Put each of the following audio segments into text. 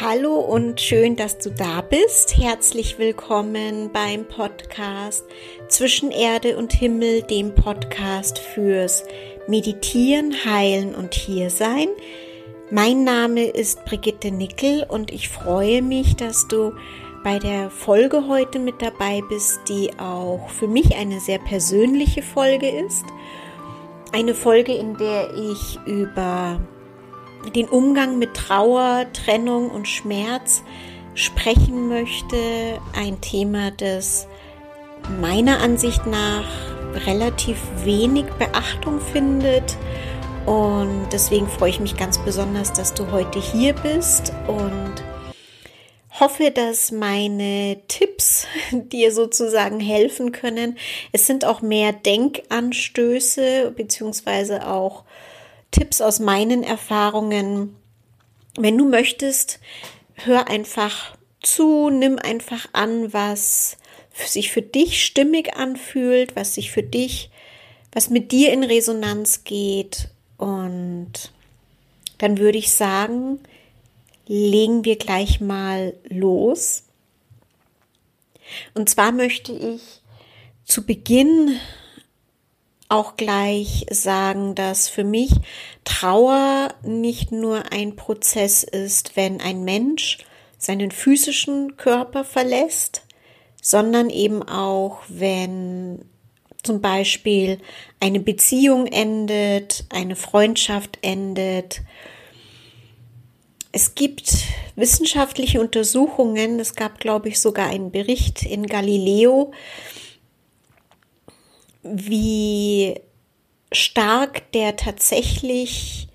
Hallo und schön, dass du da bist. Herzlich willkommen beim Podcast Zwischen Erde und Himmel, dem Podcast fürs Meditieren, Heilen und Hiersein. Mein Name ist Brigitte Nickel und ich freue mich, dass du bei der Folge heute mit dabei bist, die auch für mich eine sehr persönliche Folge ist. Eine Folge, in der ich über den Umgang mit Trauer, Trennung und Schmerz sprechen möchte. Ein Thema, das meiner Ansicht nach relativ wenig Beachtung findet. Und deswegen freue ich mich ganz besonders, dass du heute hier bist und hoffe, dass meine Tipps dir sozusagen helfen können. Es sind auch mehr Denkanstöße beziehungsweise auch Tipps aus meinen Erfahrungen. Wenn du möchtest, hör einfach zu, nimm einfach an, was sich für dich stimmig anfühlt, was sich für dich, was mit dir in Resonanz geht. Und dann würde ich sagen, legen wir gleich mal los. Und zwar möchte ich zu Beginn auch gleich sagen, dass für mich Trauer nicht nur ein Prozess ist, wenn ein Mensch seinen physischen Körper verlässt, sondern eben auch, wenn zum Beispiel eine Beziehung endet, eine Freundschaft endet. Es gibt wissenschaftliche Untersuchungen, es gab, glaube ich, sogar einen Bericht in Galileo, wie stark der tatsächlich,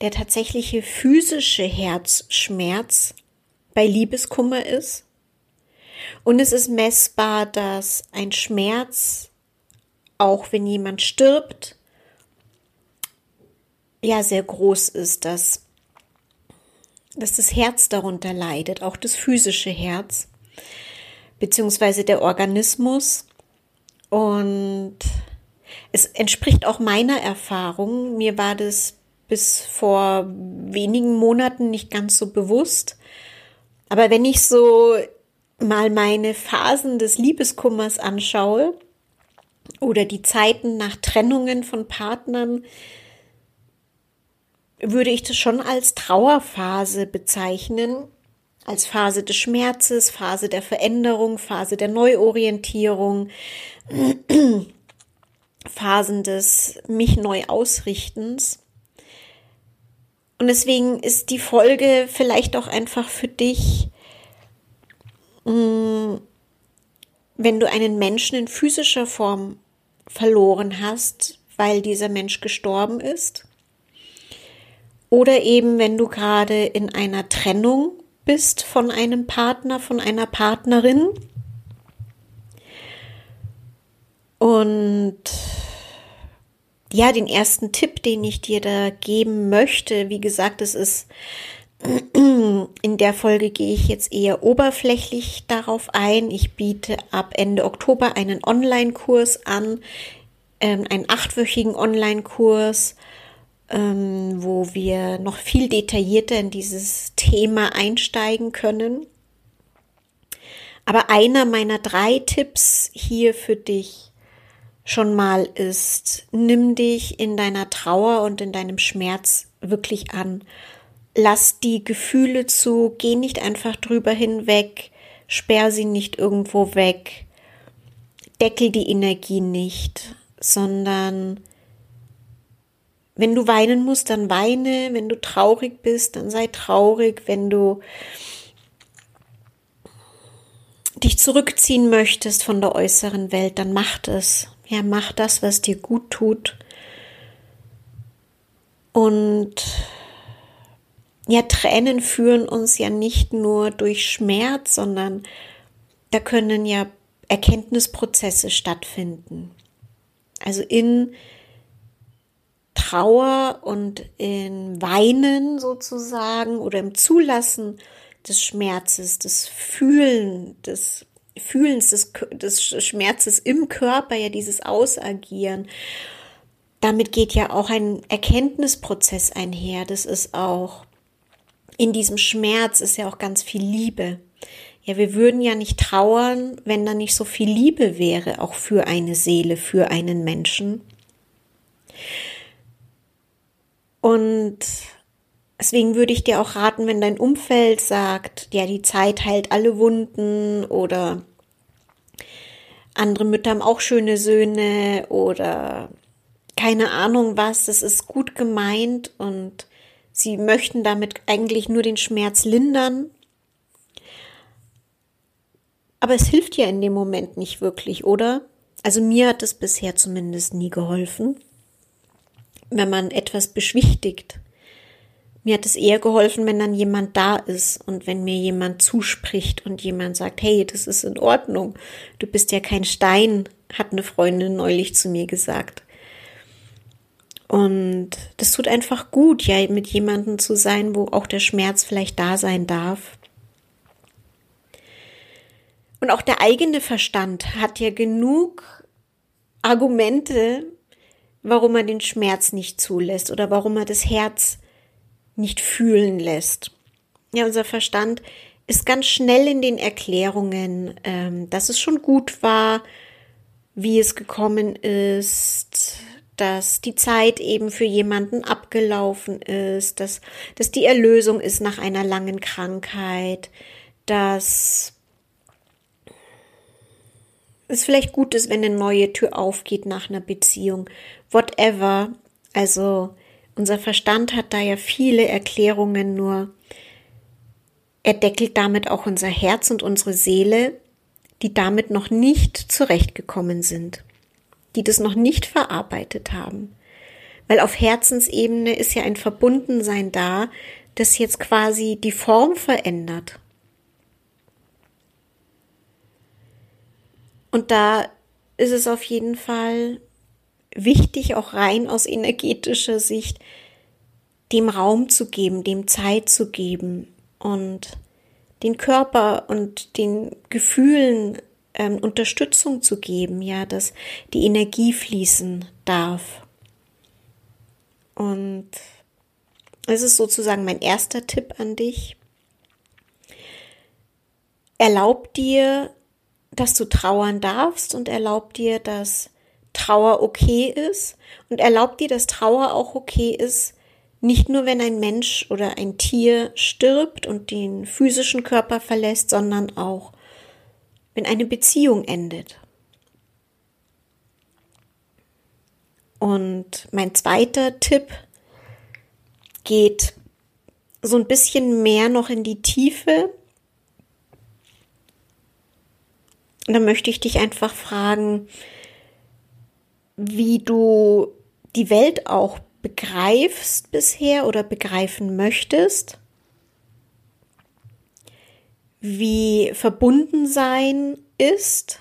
der tatsächliche physische Herzschmerz bei Liebeskummer ist. Und es ist messbar, dass ein Schmerz, auch wenn jemand stirbt, ja sehr groß ist, dass, dass das Herz darunter leidet, auch das physische Herz, beziehungsweise der Organismus. Und es entspricht auch meiner Erfahrung. Mir war das bis vor wenigen Monaten nicht ganz so bewusst. Aber wenn ich so mal meine Phasen des Liebeskummers anschaue oder die Zeiten nach Trennungen von Partnern, würde ich das schon als Trauerphase bezeichnen, als Phase des Schmerzes, Phase der Veränderung, Phase der Neuorientierung, Phasen des mich neu ausrichtens. Und deswegen ist die Folge vielleicht auch einfach für dich, mm, wenn du einen Menschen in physischer Form verloren hast, weil dieser Mensch gestorben ist. Oder eben, wenn du gerade in einer Trennung bist von einem Partner, von einer Partnerin. Und ja, den ersten Tipp, den ich dir da geben möchte, wie gesagt, es ist in der Folge gehe ich jetzt eher oberflächlich darauf ein. Ich biete ab Ende Oktober einen Online-Kurs an, ähm, einen achtwöchigen Online-Kurs, ähm, wo wir noch viel detaillierter in dieses Thema einsteigen können. Aber einer meiner drei Tipps hier für dich schon mal ist, nimm dich in deiner Trauer und in deinem Schmerz wirklich an. Lass die Gefühle zu, geh nicht einfach drüber hinweg, sperr sie nicht irgendwo weg, deckel die Energie nicht, sondern wenn du weinen musst, dann weine, wenn du traurig bist, dann sei traurig, wenn du dich zurückziehen möchtest von der äußeren Welt, dann mach es. Ja, mach das, was dir gut tut. Und ja, Tränen führen uns ja nicht nur durch Schmerz, sondern da können ja Erkenntnisprozesse stattfinden. Also in Trauer und in Weinen sozusagen oder im Zulassen des Schmerzes, des Fühlen, des Fühlens des, des Schmerzes im Körper, ja dieses Ausagieren. Damit geht ja auch ein Erkenntnisprozess einher. Das ist auch in diesem Schmerz ist ja auch ganz viel Liebe. Ja, wir würden ja nicht trauern, wenn da nicht so viel Liebe wäre, auch für eine Seele, für einen Menschen. Und deswegen würde ich dir auch raten, wenn dein Umfeld sagt, ja, die Zeit heilt alle Wunden oder andere Mütter haben auch schöne Söhne oder keine Ahnung was, das ist gut gemeint und sie möchten damit eigentlich nur den Schmerz lindern. Aber es hilft ja in dem Moment nicht wirklich, oder? Also mir hat es bisher zumindest nie geholfen, wenn man etwas beschwichtigt. Mir hat es eher geholfen, wenn dann jemand da ist und wenn mir jemand zuspricht und jemand sagt, hey, das ist in Ordnung. Du bist ja kein Stein, hat eine Freundin neulich zu mir gesagt. Und das tut einfach gut, ja, mit jemandem zu sein, wo auch der Schmerz vielleicht da sein darf. Und auch der eigene Verstand hat ja genug Argumente, warum er den Schmerz nicht zulässt oder warum er das Herz nicht fühlen lässt. Ja, unser Verstand ist ganz schnell in den Erklärungen, ähm, dass es schon gut war, wie es gekommen ist, dass die Zeit eben für jemanden abgelaufen ist, dass, dass die Erlösung ist nach einer langen Krankheit, dass es vielleicht gut ist, wenn eine neue Tür aufgeht nach einer Beziehung, whatever. Also unser Verstand hat da ja viele Erklärungen, nur er deckelt damit auch unser Herz und unsere Seele, die damit noch nicht zurechtgekommen sind, die das noch nicht verarbeitet haben. Weil auf Herzensebene ist ja ein Verbundensein da, das jetzt quasi die Form verändert. Und da ist es auf jeden Fall wichtig, auch rein aus energetischer Sicht, dem Raum zu geben, dem Zeit zu geben und den Körper und den Gefühlen ähm, Unterstützung zu geben, ja, dass die Energie fließen darf. Und es ist sozusagen mein erster Tipp an dich. Erlaub dir, dass du trauern darfst und erlaub dir, dass Trauer okay ist und erlaubt dir, dass Trauer auch okay ist, nicht nur wenn ein Mensch oder ein Tier stirbt und den physischen Körper verlässt, sondern auch wenn eine Beziehung endet. Und mein zweiter Tipp geht so ein bisschen mehr noch in die Tiefe. Und da möchte ich dich einfach fragen, wie du die Welt auch begreifst bisher oder begreifen möchtest, wie verbunden sein ist,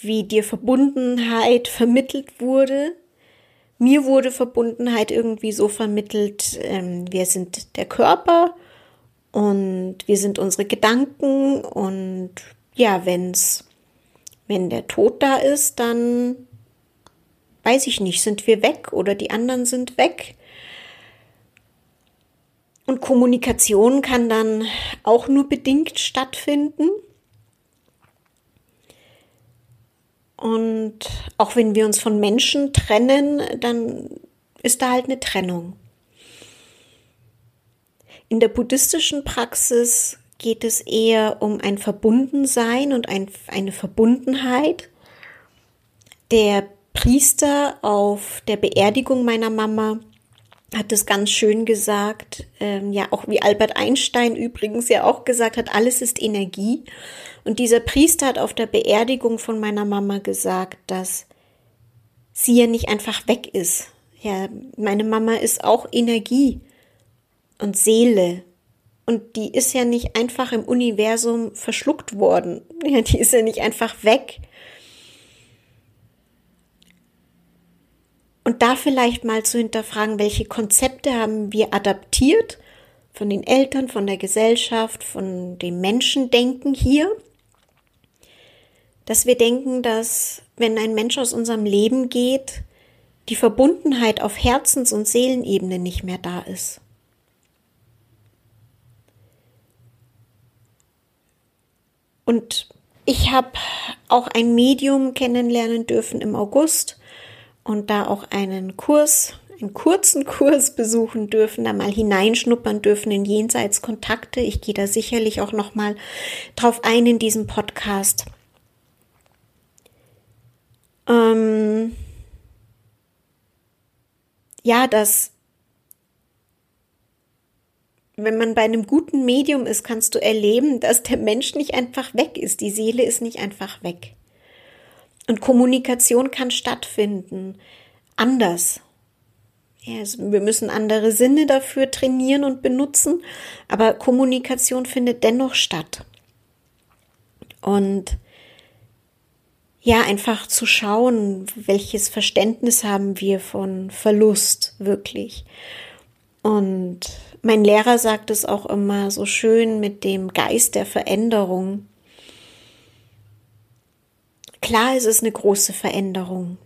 wie dir Verbundenheit vermittelt wurde. Mir wurde Verbundenheit irgendwie so vermittelt, ähm, wir sind der Körper und wir sind unsere Gedanken und ja, wenn's, wenn der Tod da ist, dann weiß ich nicht, sind wir weg oder die anderen sind weg. Und Kommunikation kann dann auch nur bedingt stattfinden. Und auch wenn wir uns von Menschen trennen, dann ist da halt eine Trennung. In der buddhistischen Praxis geht es eher um ein Verbundensein und ein, eine Verbundenheit. Der Priester auf der Beerdigung meiner Mama hat es ganz schön gesagt, ähm, ja auch wie Albert Einstein übrigens ja auch gesagt hat, alles ist Energie. Und dieser Priester hat auf der Beerdigung von meiner Mama gesagt, dass sie ja nicht einfach weg ist. Ja, meine Mama ist auch Energie und Seele. Und die ist ja nicht einfach im Universum verschluckt worden. Ja, die ist ja nicht einfach weg. Und da vielleicht mal zu hinterfragen, welche Konzepte haben wir adaptiert von den Eltern, von der Gesellschaft, von dem Menschendenken hier, dass wir denken, dass wenn ein Mensch aus unserem Leben geht, die Verbundenheit auf Herzens- und Seelenebene nicht mehr da ist. Und ich habe auch ein Medium kennenlernen dürfen im August, und da auch einen Kurs, einen kurzen Kurs besuchen dürfen, da mal hineinschnuppern dürfen in Jenseitskontakte. Ich gehe da sicherlich auch noch mal drauf ein in diesem Podcast. Ähm ja, dass wenn man bei einem guten Medium ist, kannst du erleben, dass der Mensch nicht einfach weg ist. Die Seele ist nicht einfach weg. Und Kommunikation kann stattfinden. Anders. Ja, also wir müssen andere Sinne dafür trainieren und benutzen, aber Kommunikation findet dennoch statt. Und ja, einfach zu schauen, welches Verständnis haben wir von Verlust wirklich. Und mein Lehrer sagt es auch immer so schön mit dem Geist der Veränderung. Klar, es ist eine große Veränderung.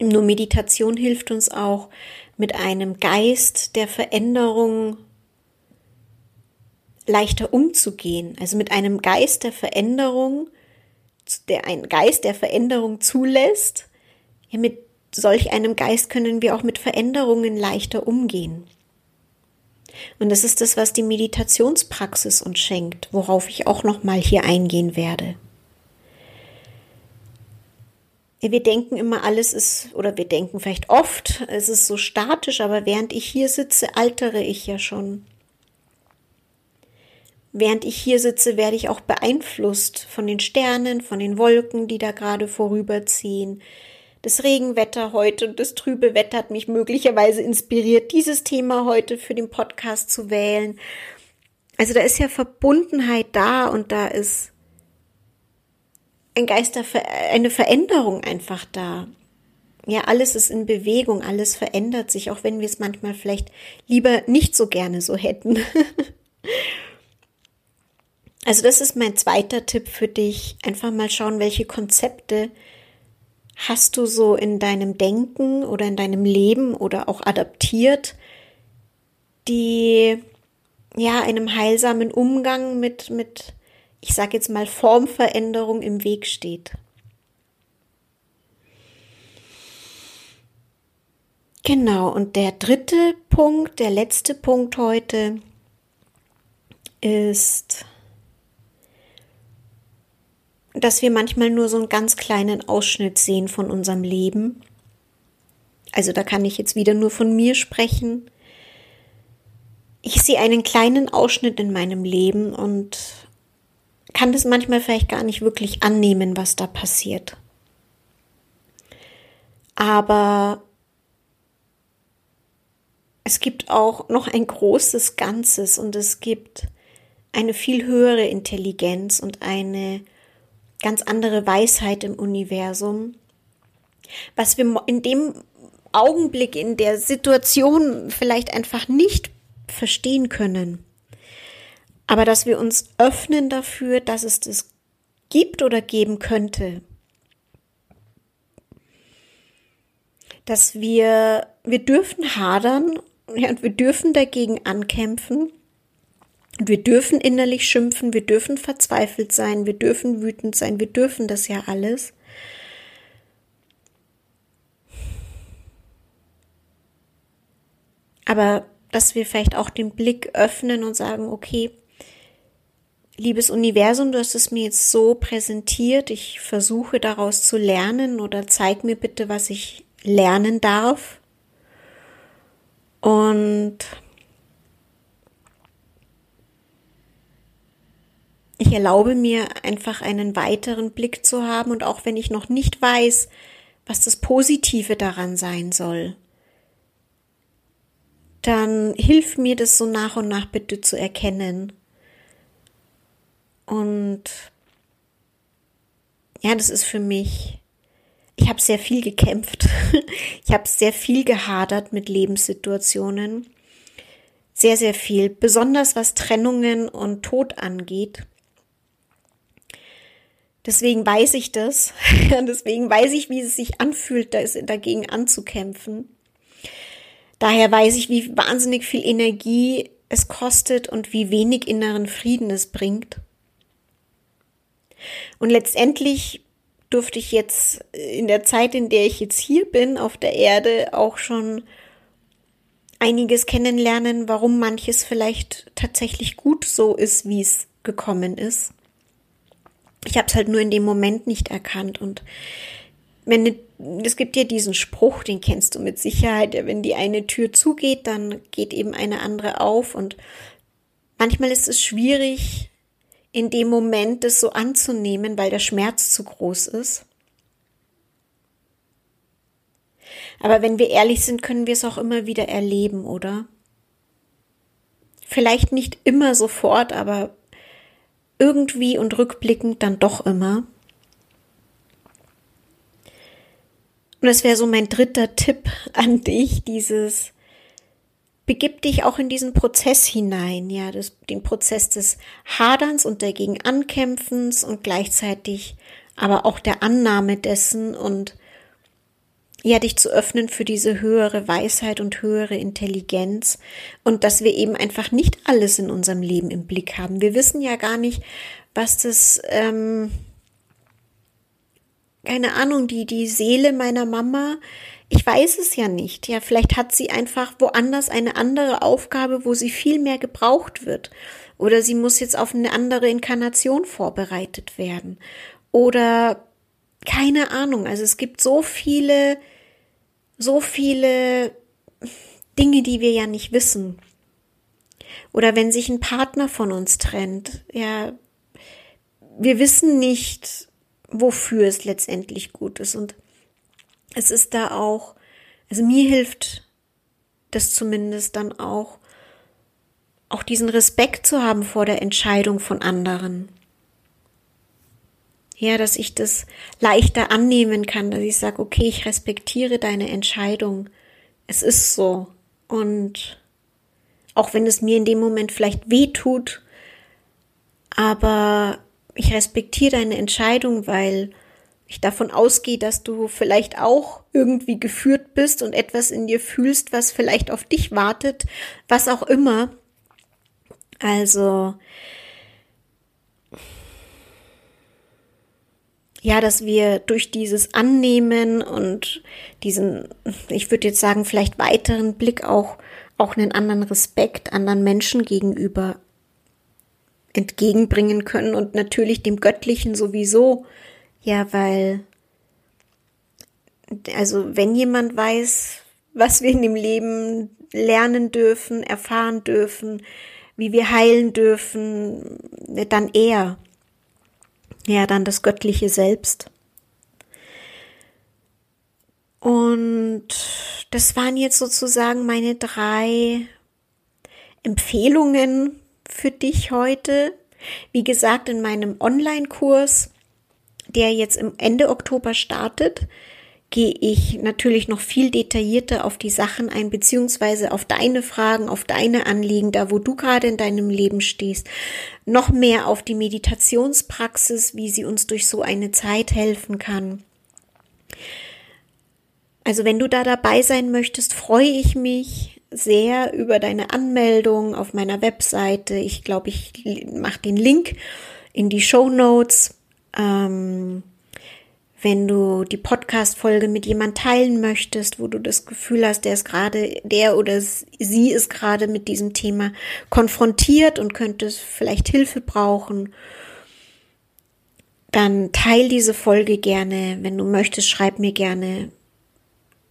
Nur Meditation hilft uns auch mit einem Geist der Veränderung leichter umzugehen. Also mit einem Geist der Veränderung, der einen Geist der Veränderung zulässt. Ja, mit solch einem Geist können wir auch mit Veränderungen leichter umgehen. Und das ist das, was die Meditationspraxis uns schenkt, worauf ich auch noch mal hier eingehen werde. Wir denken immer, alles ist, oder wir denken vielleicht oft, es ist so statisch, aber während ich hier sitze, altere ich ja schon. Während ich hier sitze, werde ich auch beeinflusst von den Sternen, von den Wolken, die da gerade vorüberziehen, das Regenwetter heute und das trübe Wetter hat mich möglicherweise inspiriert, dieses Thema heute für den Podcast zu wählen. Also da ist ja Verbundenheit da und da ist ein Geister, eine Veränderung einfach da. Ja, alles ist in Bewegung, alles verändert sich, auch wenn wir es manchmal vielleicht lieber nicht so gerne so hätten. also das ist mein zweiter Tipp für dich. Einfach mal schauen, welche Konzepte hast du so in deinem Denken oder in deinem Leben oder auch adaptiert, die ja einem heilsamen Umgang mit, mit, ich sage jetzt mal, Formveränderung im Weg steht. Genau, und der dritte Punkt, der letzte Punkt heute ist dass wir manchmal nur so einen ganz kleinen Ausschnitt sehen von unserem Leben. Also da kann ich jetzt wieder nur von mir sprechen. Ich sehe einen kleinen Ausschnitt in meinem Leben und kann das manchmal vielleicht gar nicht wirklich annehmen, was da passiert. Aber es gibt auch noch ein großes Ganzes und es gibt eine viel höhere Intelligenz und eine ganz andere Weisheit im Universum, was wir in dem Augenblick, in der Situation vielleicht einfach nicht verstehen können. Aber dass wir uns öffnen dafür, dass es das gibt oder geben könnte. Dass wir, wir dürfen hadern und wir dürfen dagegen ankämpfen wir dürfen innerlich schimpfen, wir dürfen verzweifelt sein, wir dürfen wütend sein, wir dürfen das ja alles. Aber dass wir vielleicht auch den Blick öffnen und sagen, okay, liebes Universum, du hast es mir jetzt so präsentiert, ich versuche daraus zu lernen oder zeig mir bitte, was ich lernen darf. Und ich erlaube mir einfach einen weiteren Blick zu haben und auch wenn ich noch nicht weiß, was das Positive daran sein soll, dann hilf mir das so nach und nach bitte zu erkennen. Und ja, das ist für mich, ich habe sehr viel gekämpft. ich habe sehr viel gehadert mit Lebenssituationen. Sehr, sehr viel, besonders was Trennungen und Tod angeht. Deswegen weiß ich das. Deswegen weiß ich, wie es sich anfühlt, dagegen anzukämpfen. Daher weiß ich, wie wahnsinnig viel Energie es kostet und wie wenig inneren Frieden es bringt. Und letztendlich durfte ich jetzt in der Zeit, in der ich jetzt hier bin, auf der Erde, auch schon einiges kennenlernen, warum manches vielleicht tatsächlich gut so ist, wie es gekommen ist. Ich habe es halt nur in dem Moment nicht erkannt und wenn es gibt ja diesen Spruch, den kennst du mit Sicherheit, wenn die eine Tür zugeht, dann geht eben eine andere auf und manchmal ist es schwierig, in dem Moment das so anzunehmen, weil der Schmerz zu groß ist. Aber wenn wir ehrlich sind, können wir es auch immer wieder erleben, oder? Vielleicht nicht immer sofort, aber irgendwie und rückblickend dann doch immer. Und das wäre so mein dritter Tipp an dich, dieses begib dich auch in diesen Prozess hinein, ja, das, den Prozess des Haderns und dagegen Ankämpfens und gleichzeitig aber auch der Annahme dessen und ja, dich zu öffnen für diese höhere Weisheit und höhere Intelligenz und dass wir eben einfach nicht alles in unserem Leben im Blick haben. Wir wissen ja gar nicht, was das, ähm, keine Ahnung, die, die Seele meiner Mama, ich weiß es ja nicht. Ja, vielleicht hat sie einfach woanders eine andere Aufgabe, wo sie viel mehr gebraucht wird. Oder sie muss jetzt auf eine andere Inkarnation vorbereitet werden. Oder keine Ahnung. Also es gibt so viele so viele Dinge, die wir ja nicht wissen. Oder wenn sich ein Partner von uns trennt, ja, wir wissen nicht, wofür es letztendlich gut ist. Und es ist da auch, also mir hilft das zumindest dann auch, auch diesen Respekt zu haben vor der Entscheidung von anderen ja, dass ich das leichter annehmen kann, dass ich sage, okay, ich respektiere deine Entscheidung. Es ist so. Und auch wenn es mir in dem Moment vielleicht weh tut, aber ich respektiere deine Entscheidung, weil ich davon ausgehe, dass du vielleicht auch irgendwie geführt bist und etwas in dir fühlst, was vielleicht auf dich wartet, was auch immer. Also, ja, dass wir durch dieses Annehmen und diesen, ich würde jetzt sagen, vielleicht weiteren Blick auch, auch einen anderen Respekt anderen Menschen gegenüber entgegenbringen können und natürlich dem Göttlichen sowieso. Ja, weil, also wenn jemand weiß, was wir in dem Leben lernen dürfen, erfahren dürfen, wie wir heilen dürfen, dann er ja dann das göttliche Selbst. Und das waren jetzt sozusagen meine drei Empfehlungen für dich heute. Wie gesagt, in meinem Online-Kurs, der jetzt im Ende Oktober startet, gehe ich natürlich noch viel detaillierter auf die Sachen ein, beziehungsweise auf deine Fragen, auf deine Anliegen, da wo du gerade in deinem Leben stehst, noch mehr auf die Meditationspraxis, wie sie uns durch so eine Zeit helfen kann. Also wenn du da dabei sein möchtest, freue ich mich sehr über deine Anmeldung auf meiner Webseite. Ich glaube, ich mache den Link in die Show Notes. Ähm, wenn du die Podcast-Folge mit jemand teilen möchtest, wo du das Gefühl hast, der ist gerade, der oder sie ist gerade mit diesem Thema konfrontiert und könnte vielleicht Hilfe brauchen, dann teil diese Folge gerne. Wenn du möchtest, schreib mir gerne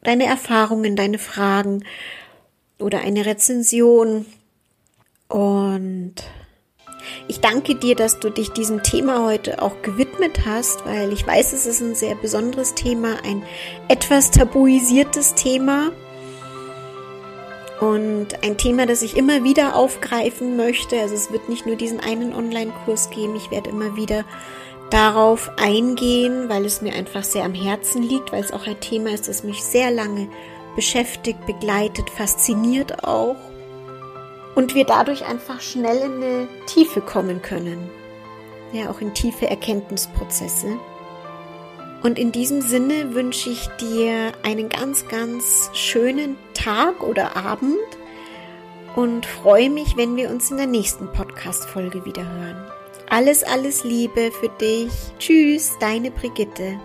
deine Erfahrungen, deine Fragen oder eine Rezension und ich danke dir, dass du dich diesem Thema heute auch gewidmet hast, weil ich weiß, es ist ein sehr besonderes Thema, ein etwas tabuisiertes Thema und ein Thema, das ich immer wieder aufgreifen möchte. Also es wird nicht nur diesen einen Online-Kurs geben, ich werde immer wieder darauf eingehen, weil es mir einfach sehr am Herzen liegt, weil es auch ein Thema ist, das mich sehr lange beschäftigt, begleitet, fasziniert auch und wir dadurch einfach schnell in eine Tiefe kommen können. Ja, auch in tiefe Erkenntnisprozesse. Und in diesem Sinne wünsche ich dir einen ganz, ganz schönen Tag oder Abend und freue mich, wenn wir uns in der nächsten Podcast-Folge wieder hören. Alles, alles Liebe für dich. Tschüss, deine Brigitte.